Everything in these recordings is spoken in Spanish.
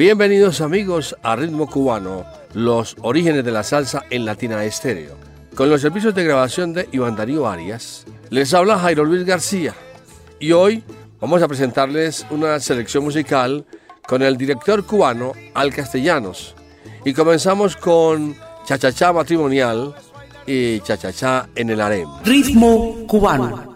Bienvenidos amigos a Ritmo Cubano, los orígenes de la salsa en Latina Estéreo. Con los servicios de grabación de Iván Darío Arias, les habla Jairo Luis García. Y hoy vamos a presentarles una selección musical con el director cubano Al Castellanos. Y comenzamos con Chachachá Matrimonial y cha-cha-cha en el harem. Ritmo cubano.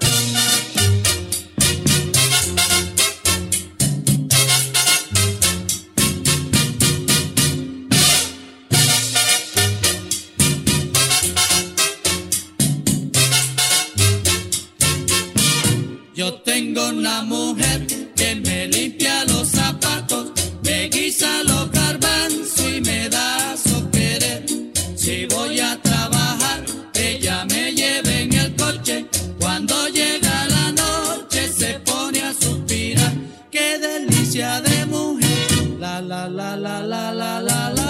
Yo tengo una mujer que me limpia los zapatos, me guisa los garbanzos y me da su querer. Si voy a la la la la la la. Yo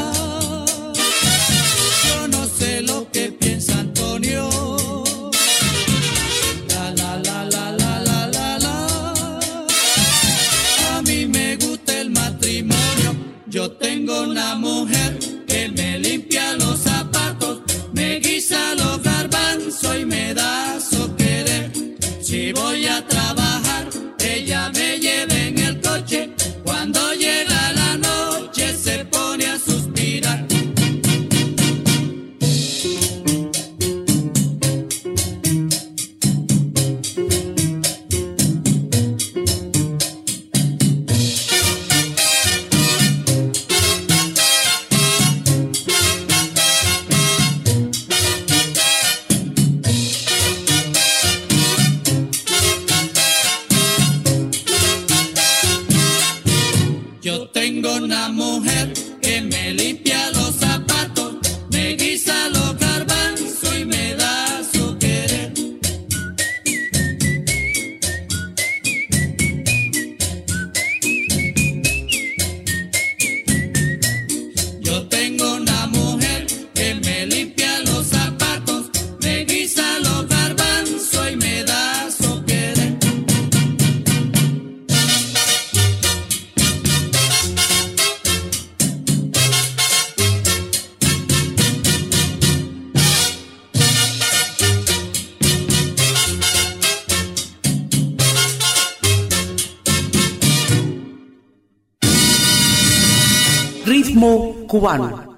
cubano. cubano.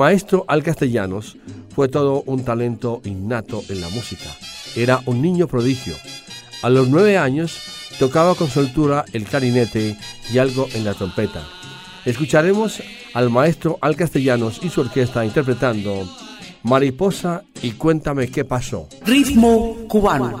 Maestro Al Castellanos fue todo un talento innato en la música. Era un niño prodigio. A los nueve años tocaba con soltura el clarinete y algo en la trompeta. Escucharemos al maestro Al Castellanos y su orquesta interpretando Mariposa y Cuéntame qué pasó. Ritmo cubano.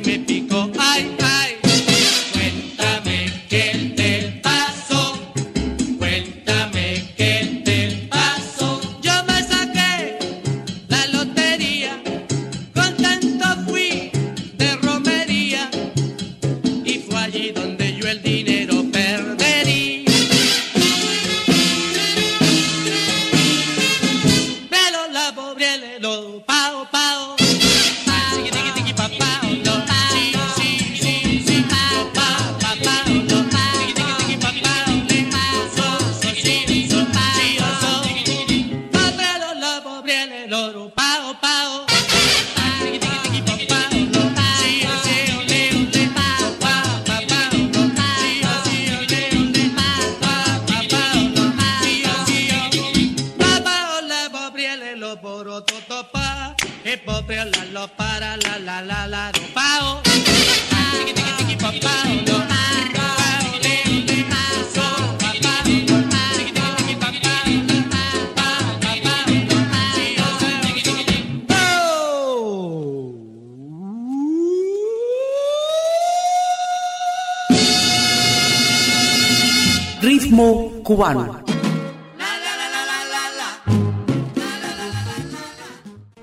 me picó.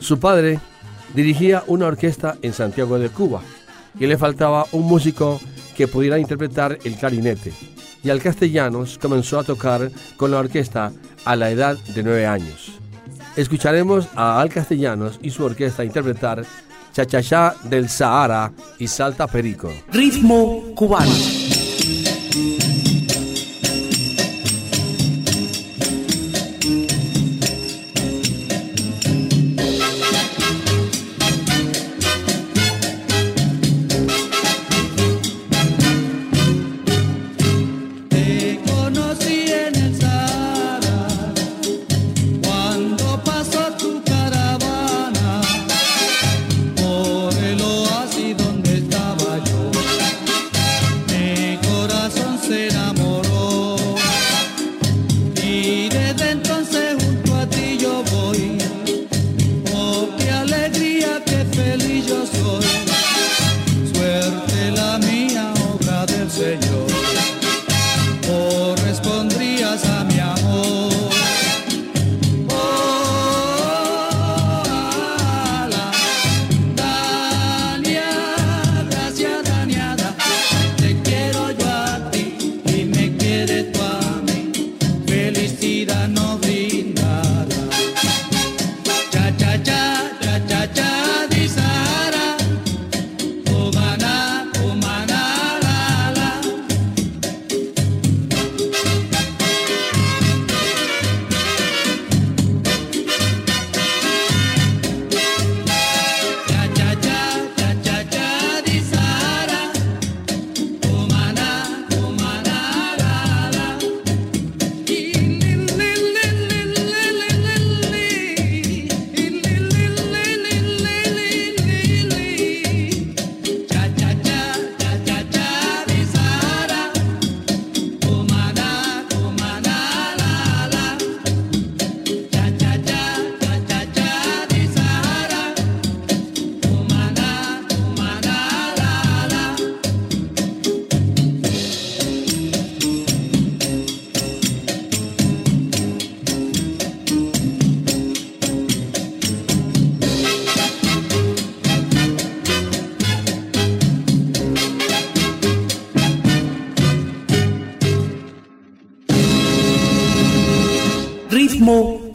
Su padre dirigía una orquesta en Santiago de Cuba y le faltaba un músico que pudiera interpretar el clarinete. Y al Castellanos comenzó a tocar con la orquesta a la edad de nueve años. Escucharemos a Al Castellanos y su orquesta interpretar Chachachá del Sahara y Salta Perico. Ritmo cubano.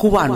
kukuan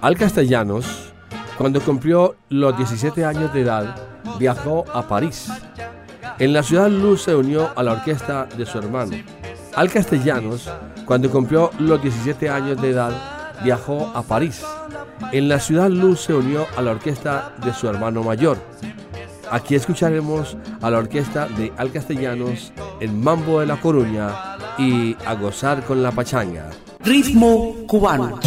Al Castellanos, cuando cumplió los 17 años de edad, viajó a París. En la ciudad Luz se unió a la orquesta de su hermano. Al Castellanos, cuando cumplió los 17 años de edad, viajó a París. En la ciudad Luz se unió a la orquesta de su hermano mayor. Aquí escucharemos a la orquesta de Al Castellanos, el Mambo de La Coruña y a gozar con la pachanga. Ritmo cubano.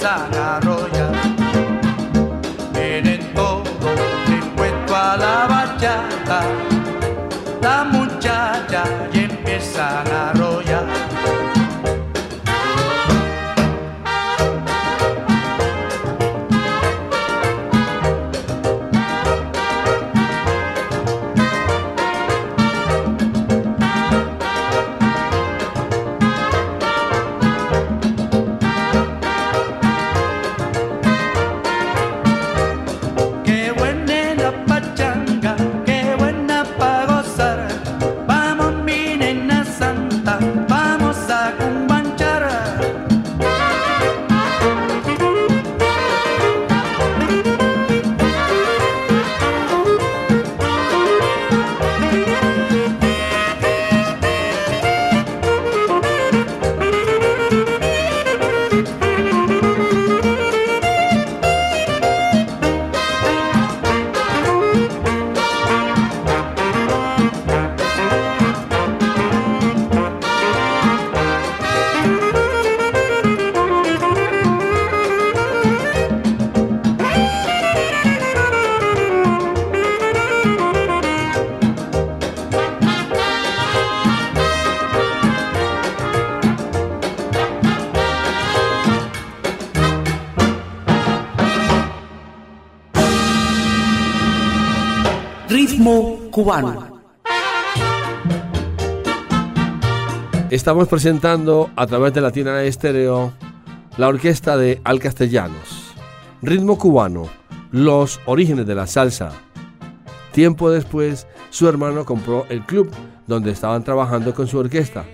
San Arroyo. Estamos presentando a través de Latina Estéreo la orquesta de Alcastellanos. Ritmo cubano, los orígenes de la salsa. Tiempo después, su hermano compró el club donde estaban trabajando con su orquesta,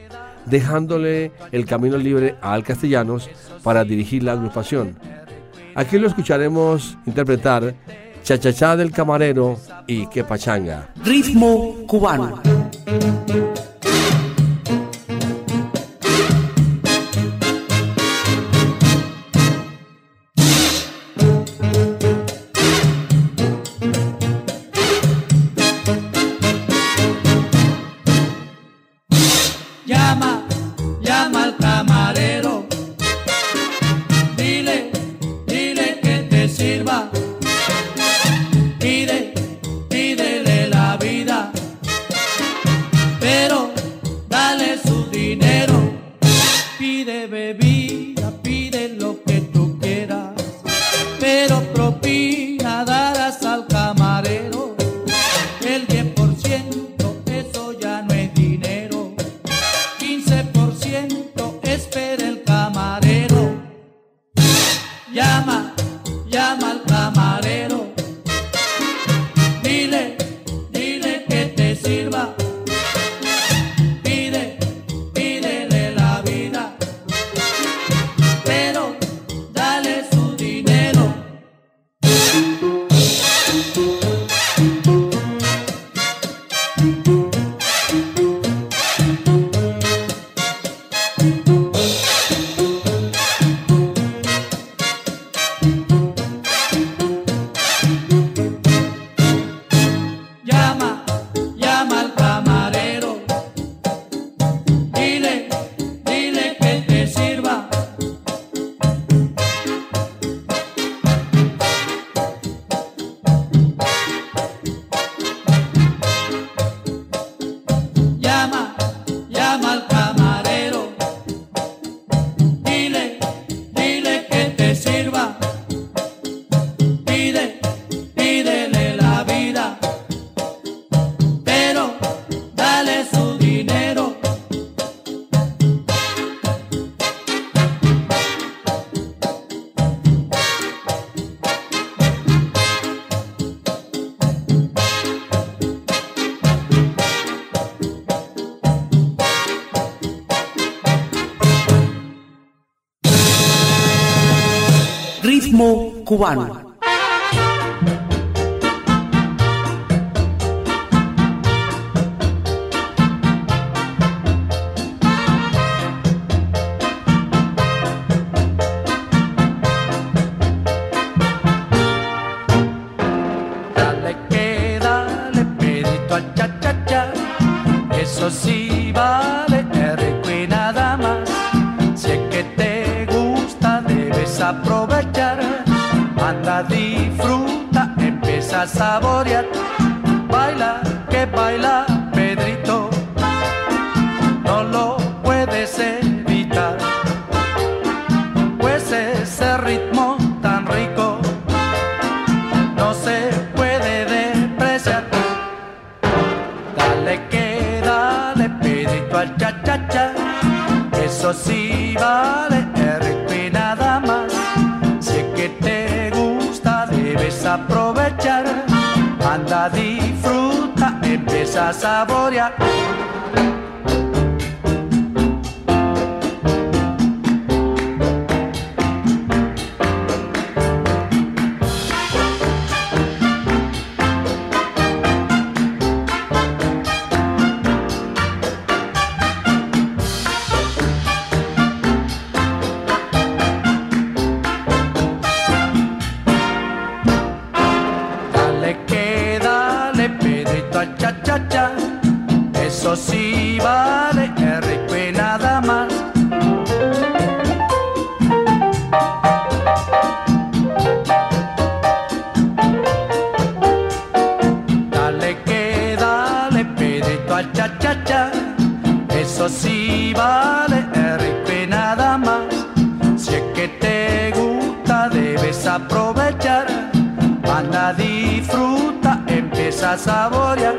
dejándole el camino libre a Alcastellanos para dirigir la agrupación. Aquí lo escucharemos interpretar Chachachá del Camarero y Que Pachanga. Ritmo cubano. cubano. Dale que dale, pedito al cha-cha-cha, eso sí. saborear. Baila, que baila, Pedrito, no lo puedes evitar. Pues ese ritmo tan rico no se puede despreciar. Dale que dale, Pedrito, al cha-cha-cha, eso sí. empieza a. empieza a aprovechar, anda disfruta, empieza a saborear.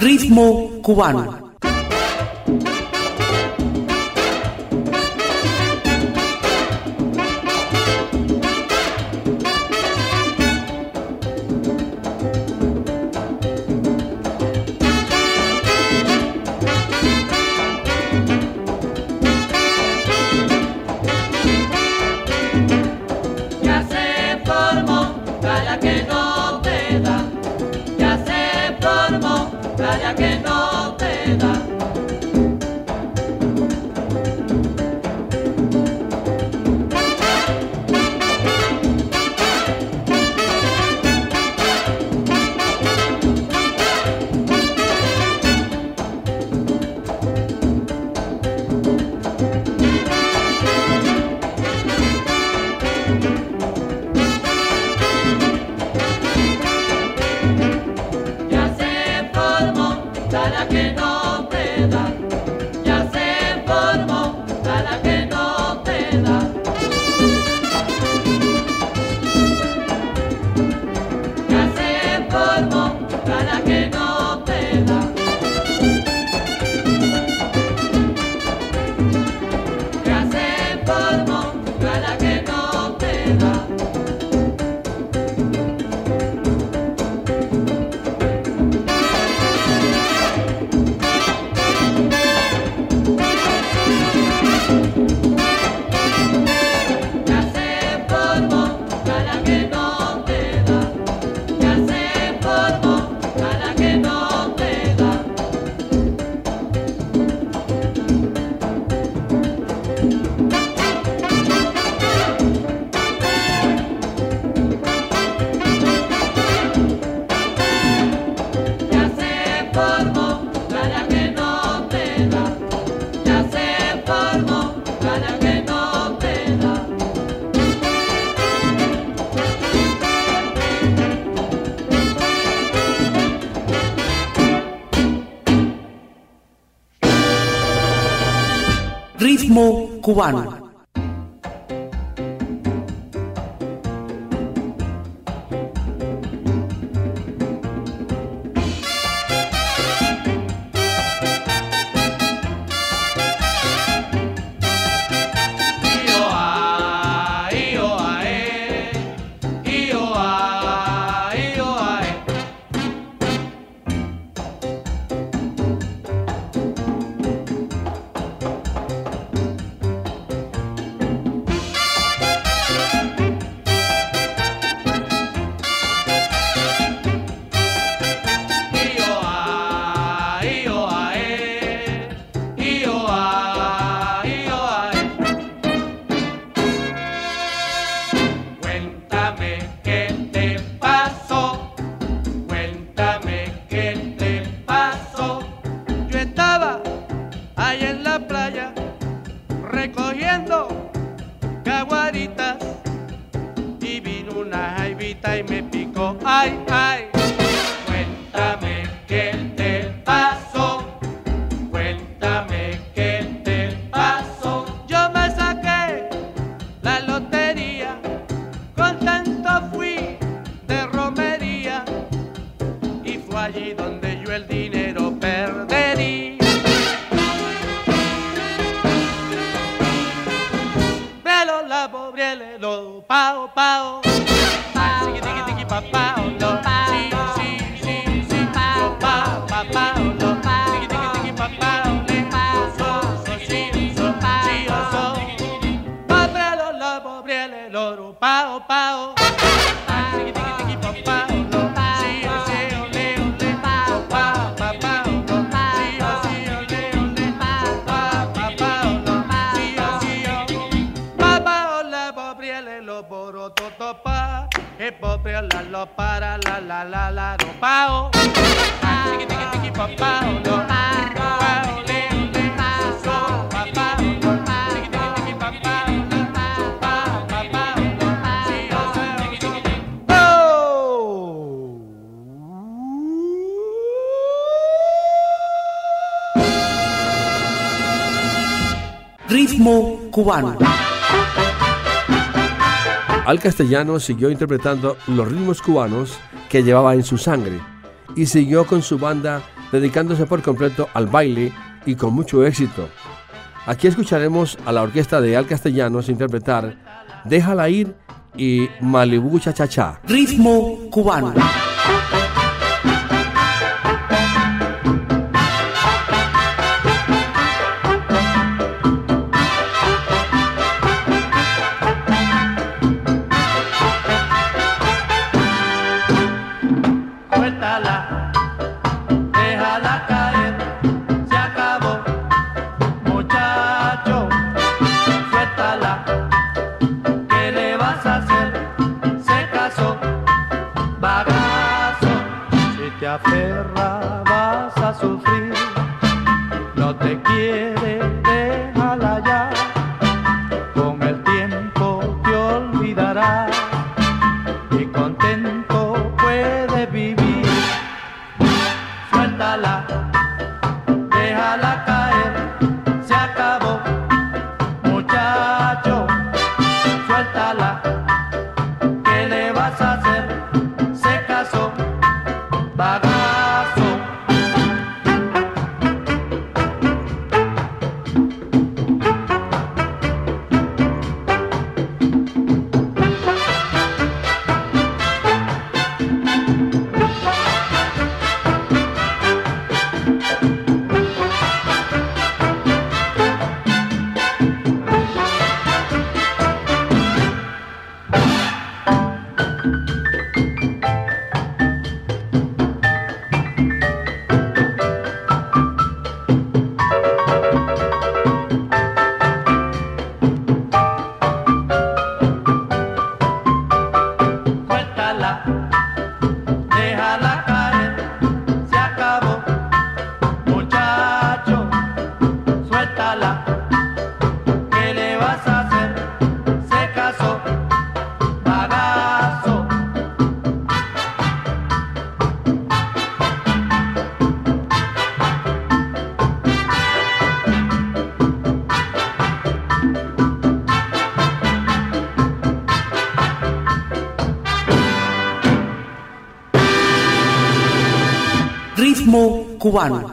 Ritmo cubano. One. Ritmo cubano. Al Castellano siguió interpretando los ritmos cubanos que llevaba en su sangre y siguió con su banda dedicándose por completo al baile y con mucho éxito. Aquí escucharemos a la orquesta de Al Castellanos interpretar Déjala ir y Malibu Cha Cha Cha. Ritmo cubano. Cubano.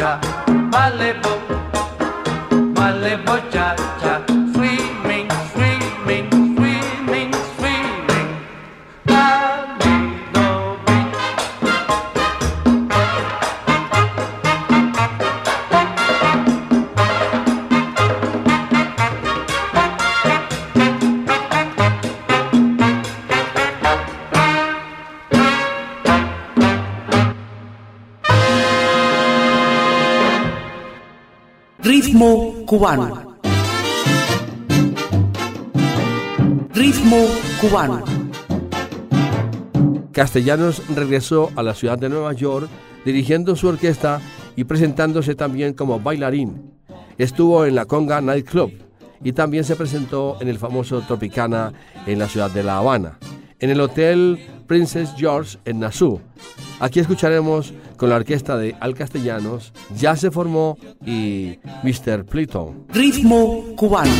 bocha, vale bo, vale cha. Cubano. Ritmo cubano. Castellanos regresó a la ciudad de Nueva York dirigiendo su orquesta y presentándose también como bailarín. Estuvo en la Conga Night Club y también se presentó en el famoso Tropicana en la ciudad de La Habana, en el Hotel Princess George en Nassau. Aquí escucharemos con la orquesta de Al Castellanos, Ya se formó y Mr. Pliton. Ritmo cubano.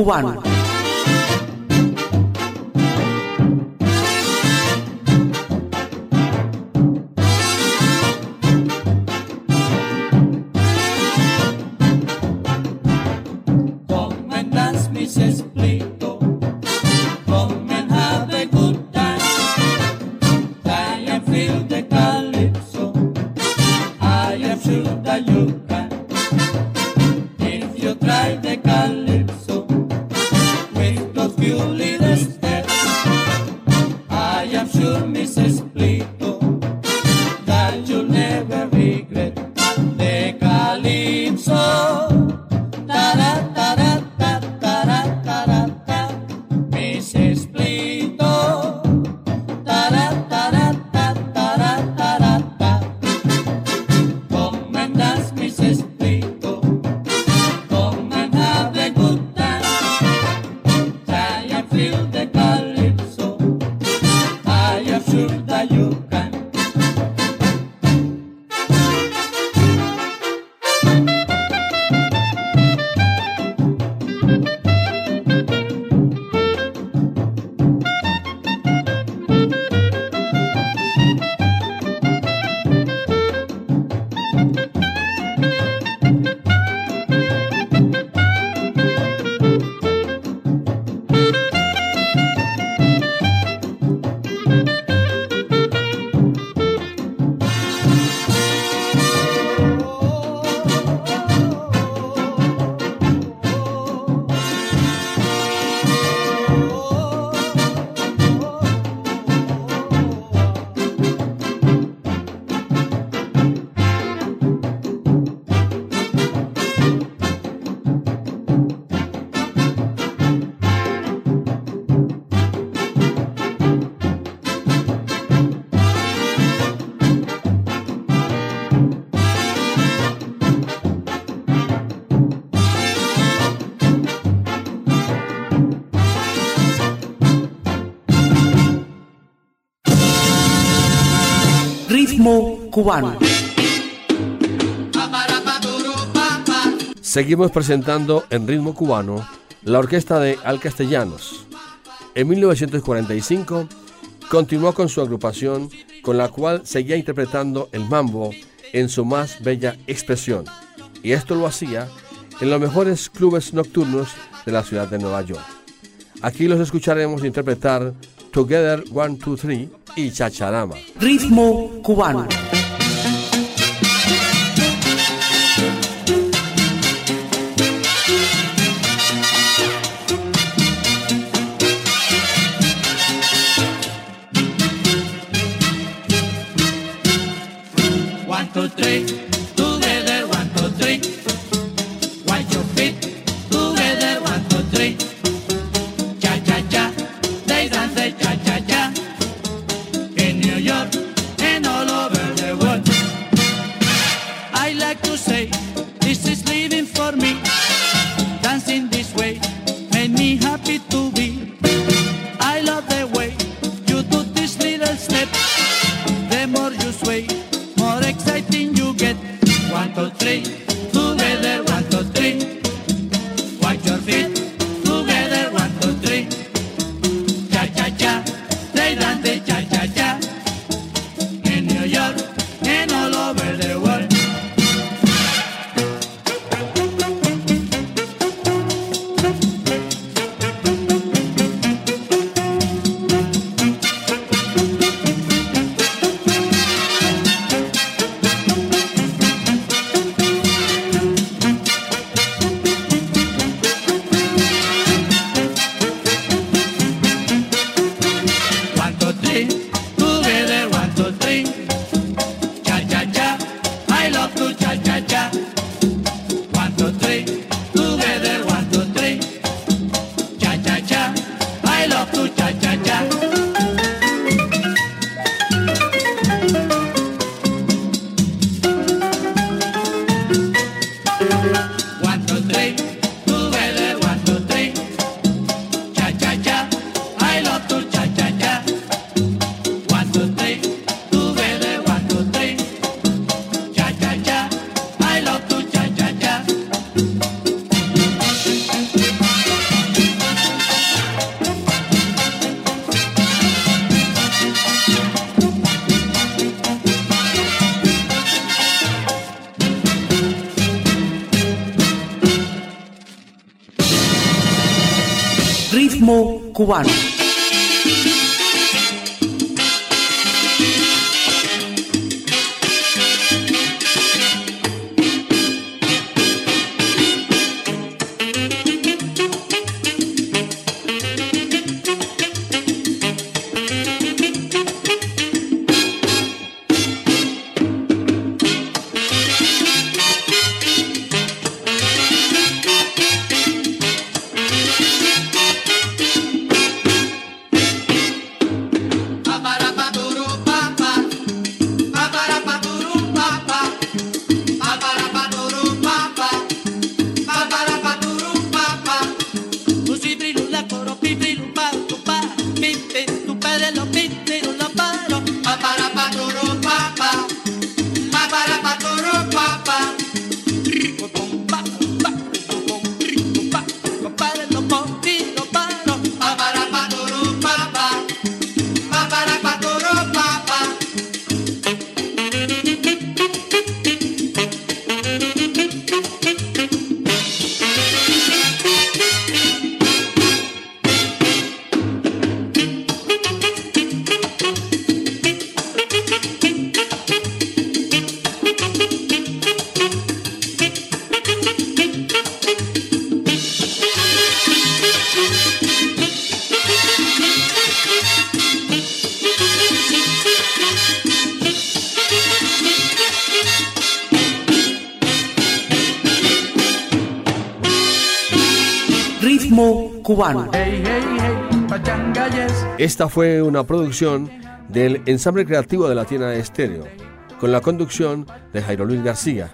Cubano. Cubano. Seguimos presentando en ritmo cubano la orquesta de Al Castellanos. En 1945 continuó con su agrupación con la cual seguía interpretando el mambo en su más bella expresión. Y esto lo hacía en los mejores clubes nocturnos de la ciudad de Nueva York. Aquí los escucharemos interpretar Together One, Two, Three y Chacharama. Ritmo cubano. por mí. Cubano. Cubano. Esta fue una producción del ensamble creativo de Latina Estéreo, con la conducción de Jairo Luis García.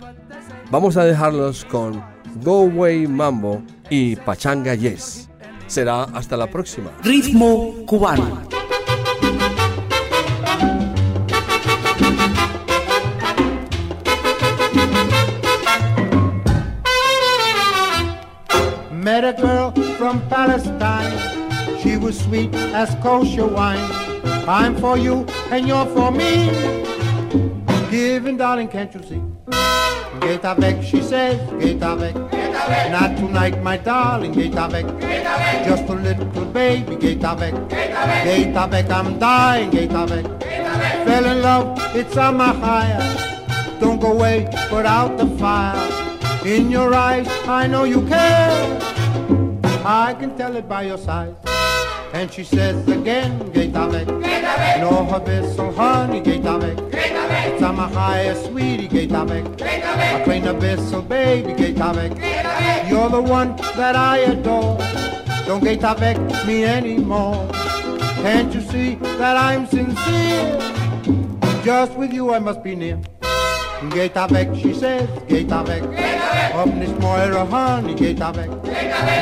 Vamos a dejarlos con Go Way Mambo y Pachanga Yes. Será hasta la próxima. Ritmo cubano. Girl from Palestine. She was sweet as kosher wine. I'm for you and you're for me. Giving, darling, can't you see? Get avec, she says, get avec. Not tonight, my darling, get avec. Just a little baby, get avec. Get avec, I'm dying, get avec. Fell in love, it's on my higher. Don't go away, put out the fire. In your eyes, I know you care. I can tell it by your size. And she says again, gate avec. No vessel, honey, gate avec. It's on my highest sweetie, gate avec. A clean abyssal, baby, gate avec. You're the one that I adore. Don't gate avec me anymore. Can't you see that I'm sincere? Just with you I must be near. Geht er weg, she said, geht er weg. Hab er nicht mehr eure Hand, er geht er weg.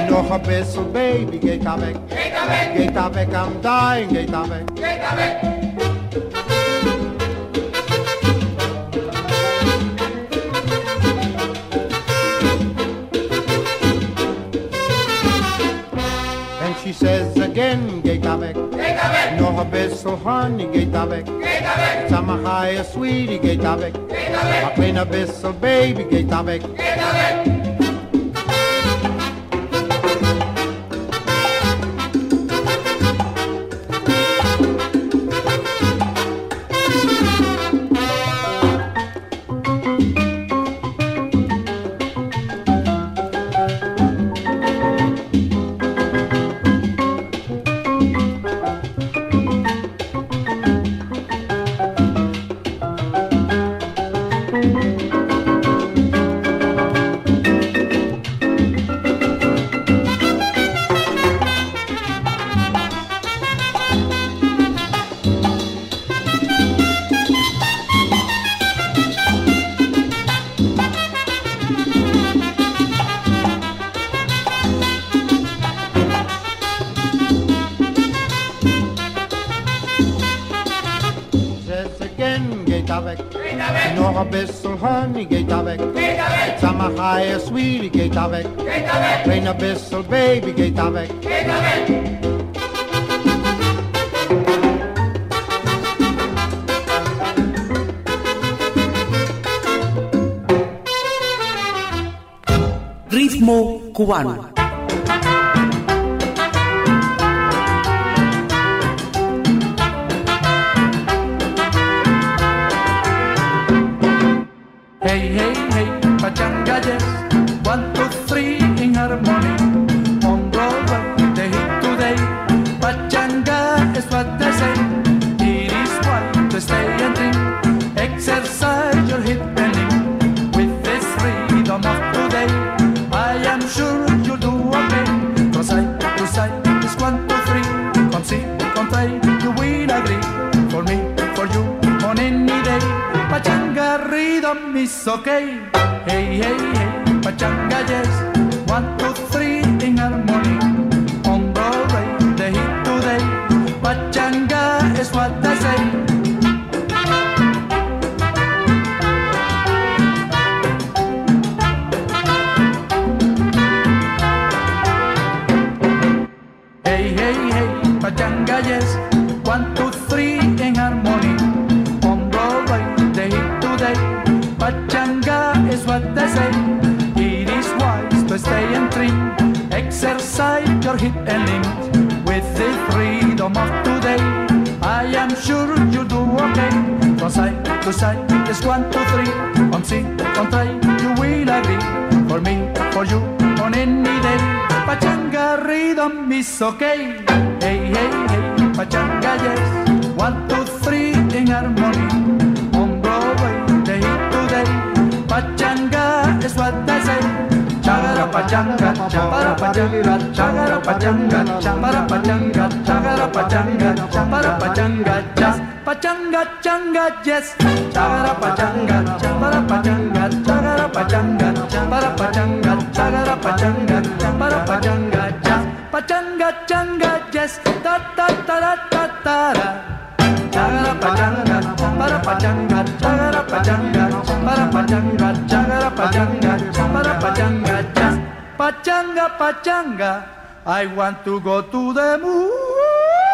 Noch ein bisschen, Baby, geht er weg. Geht er weg, I'm dying. Geht er weg. a honey, geht da weg. Geht da weg. High, sweetie, geht da weg. Geht. A kleiner baby, geht da weg. Geht. Gate avec. Clean abyssal, baby, gate avec. Ritmo cubano. To side, it's one, two, three. On see, on try, you will agree. For me, for you, on any day. Pachanga rhythm is okay. Hey, hey, hey, pachanga, yes. One, two, three in harmony. On Broadway, the hit today. Pachanga is what they say. Chagara pachanga, chapara pachanga, chagara pachanga, chapara pachanga, chagara pachanga, chapara pachanga, chas. Pachanga, changa, yes. Chagara pachanga, chapara pachanga, chagara pachanga, chapara pachanga, chagara pachanga, chapara pachanga, chas. Pachanga, changa, yes. Ta ta ta ta ta ta. Chagara pachanga, chapara pachanga, chagara pachanga, chapara pachanga, chagara pachanga, chapara pachanga, chas. Pachanga, pachanga, I want to go to the moon.